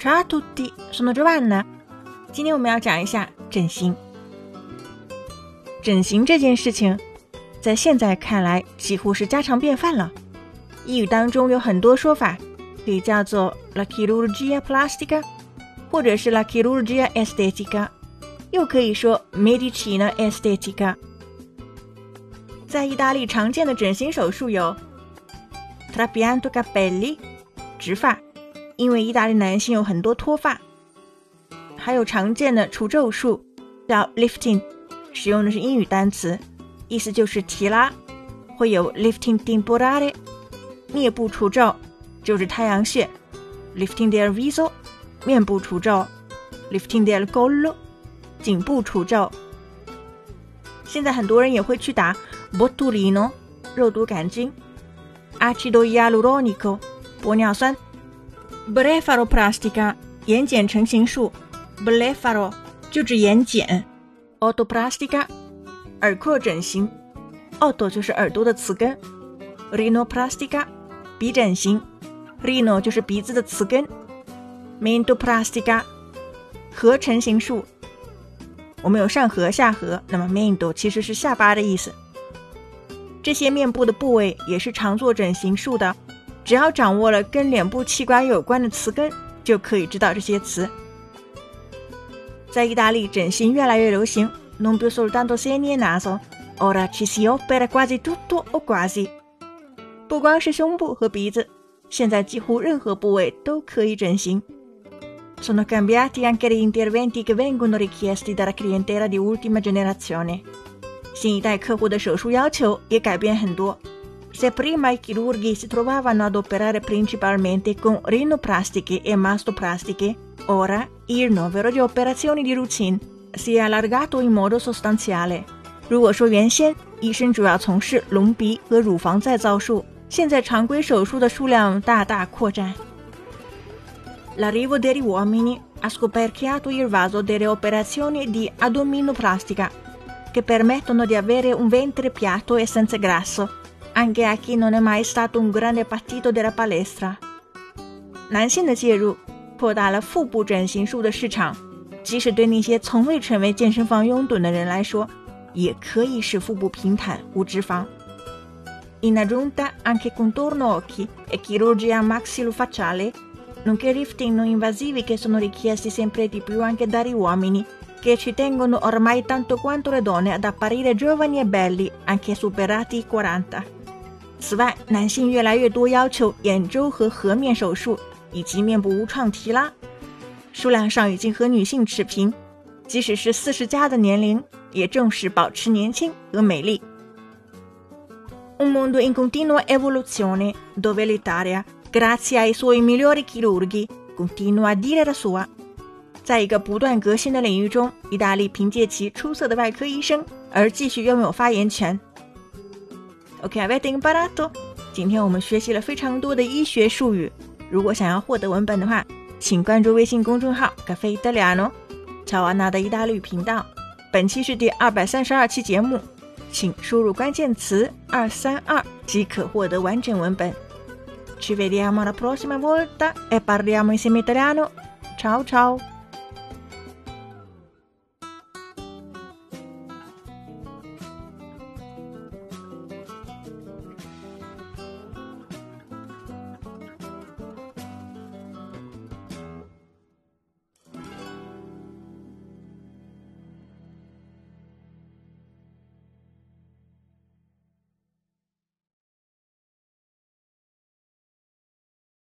Ciao a tutti, sono Giovanna。今天我们要讲一下整形。整形这件事情，在现在看来几乎是家常便饭了。英语当中有很多说法，可以叫做 la chirurgia plastica，或者是 la chirurgia estetica，又可以说 medicina estetica。在意大利常见的整形手术有 trapianto capelli，植发，因为意大利男性有很多脱发，还有常见的除皱术叫 lifting。使用的是英语单词，意思就是提拉，会有 lifting temporale，面部除皱就是太阳穴，lifting del viso，面部除皱，lifting del collo，颈部除皱。现在很多人也会去打 botulino，肉毒杆菌，acido ialuronico，玻尿酸，blefaroplastica，眼睑成形术，blefaro 就指眼睑。Otoplastica，耳廓整形，Oto 就是耳朵的词根，Rhinoplastica，鼻整形，Rhino 就是鼻子的词根，Mentoplastica，颌成形术。我们有上颌、下颌，那么 Mento 其实是下巴的意思。这些面部的部位也是常做整形术的，只要掌握了跟脸部器官有关的词根，就可以知道这些词。在意大利，整形越来越流行。Non più soltanto seni e naso, ora ci si opera quasi tutto o quasi。不光是胸部和鼻子，现在几乎任何部位都可以整形。Sono cambiati anche gli interventi che vengono richiesti dalla clientela di ultima generazione。新一代客户的手术要求也改变很多。Se prima i chirurghi si trovavano ad operare principalmente con rinoplastiche e mastoplastiche, ora il novero di operazioni di routine si è allargato in modo sostanziale。如果说原先医生主要从事隆鼻和乳房再造术，现在常规手术的数量大大扩展。L'arrivo degli uomini ha scoperchiato il vaso delle operazioni di addominoplastica, che permettono di avere un ventre piatto e senza grasso, anche a chi non è mai stato un grande partito della palestra。男性的介入扩大了腹部整形术的市场，即使对那些从未成为健身房拥趸的人来说，也可以使腹部平坦无脂肪。In aggiunta anche contorno occhi e chirurgia maxillofaciale, nonché lifting non invasivi che sono richiesti sempre di più anche dagli uomini, che ci tengono ormai tanto quanto le donne ad apparire giovani e belli, anche superati i 40。 此外，男性越来越多要求眼周和颌面手术。以及面部无创提拉，数量上已经和女性持平。即使是四十加的年龄，也重视保持年轻和美丽。Un mondo in continua evoluzione, dove l'Italia, grazie ai suoi migliori chirurghi, continua a dire la sua。在一个不断革新的领域中，意大利凭借其出色的外科医生而继续拥有发言权。OK，avete imparato？今天我们学习了非常多的医学术语。如果想要获得文本的话，请关注微信公众号“咖啡意大利诺”，乔安娜的意大利语频道。本期是第二百三十二期节目，请输入关键词“二三二”即可获得完整文本。Ci vediamo la prossima volta e parliamo insieme italiano. Ciao ciao.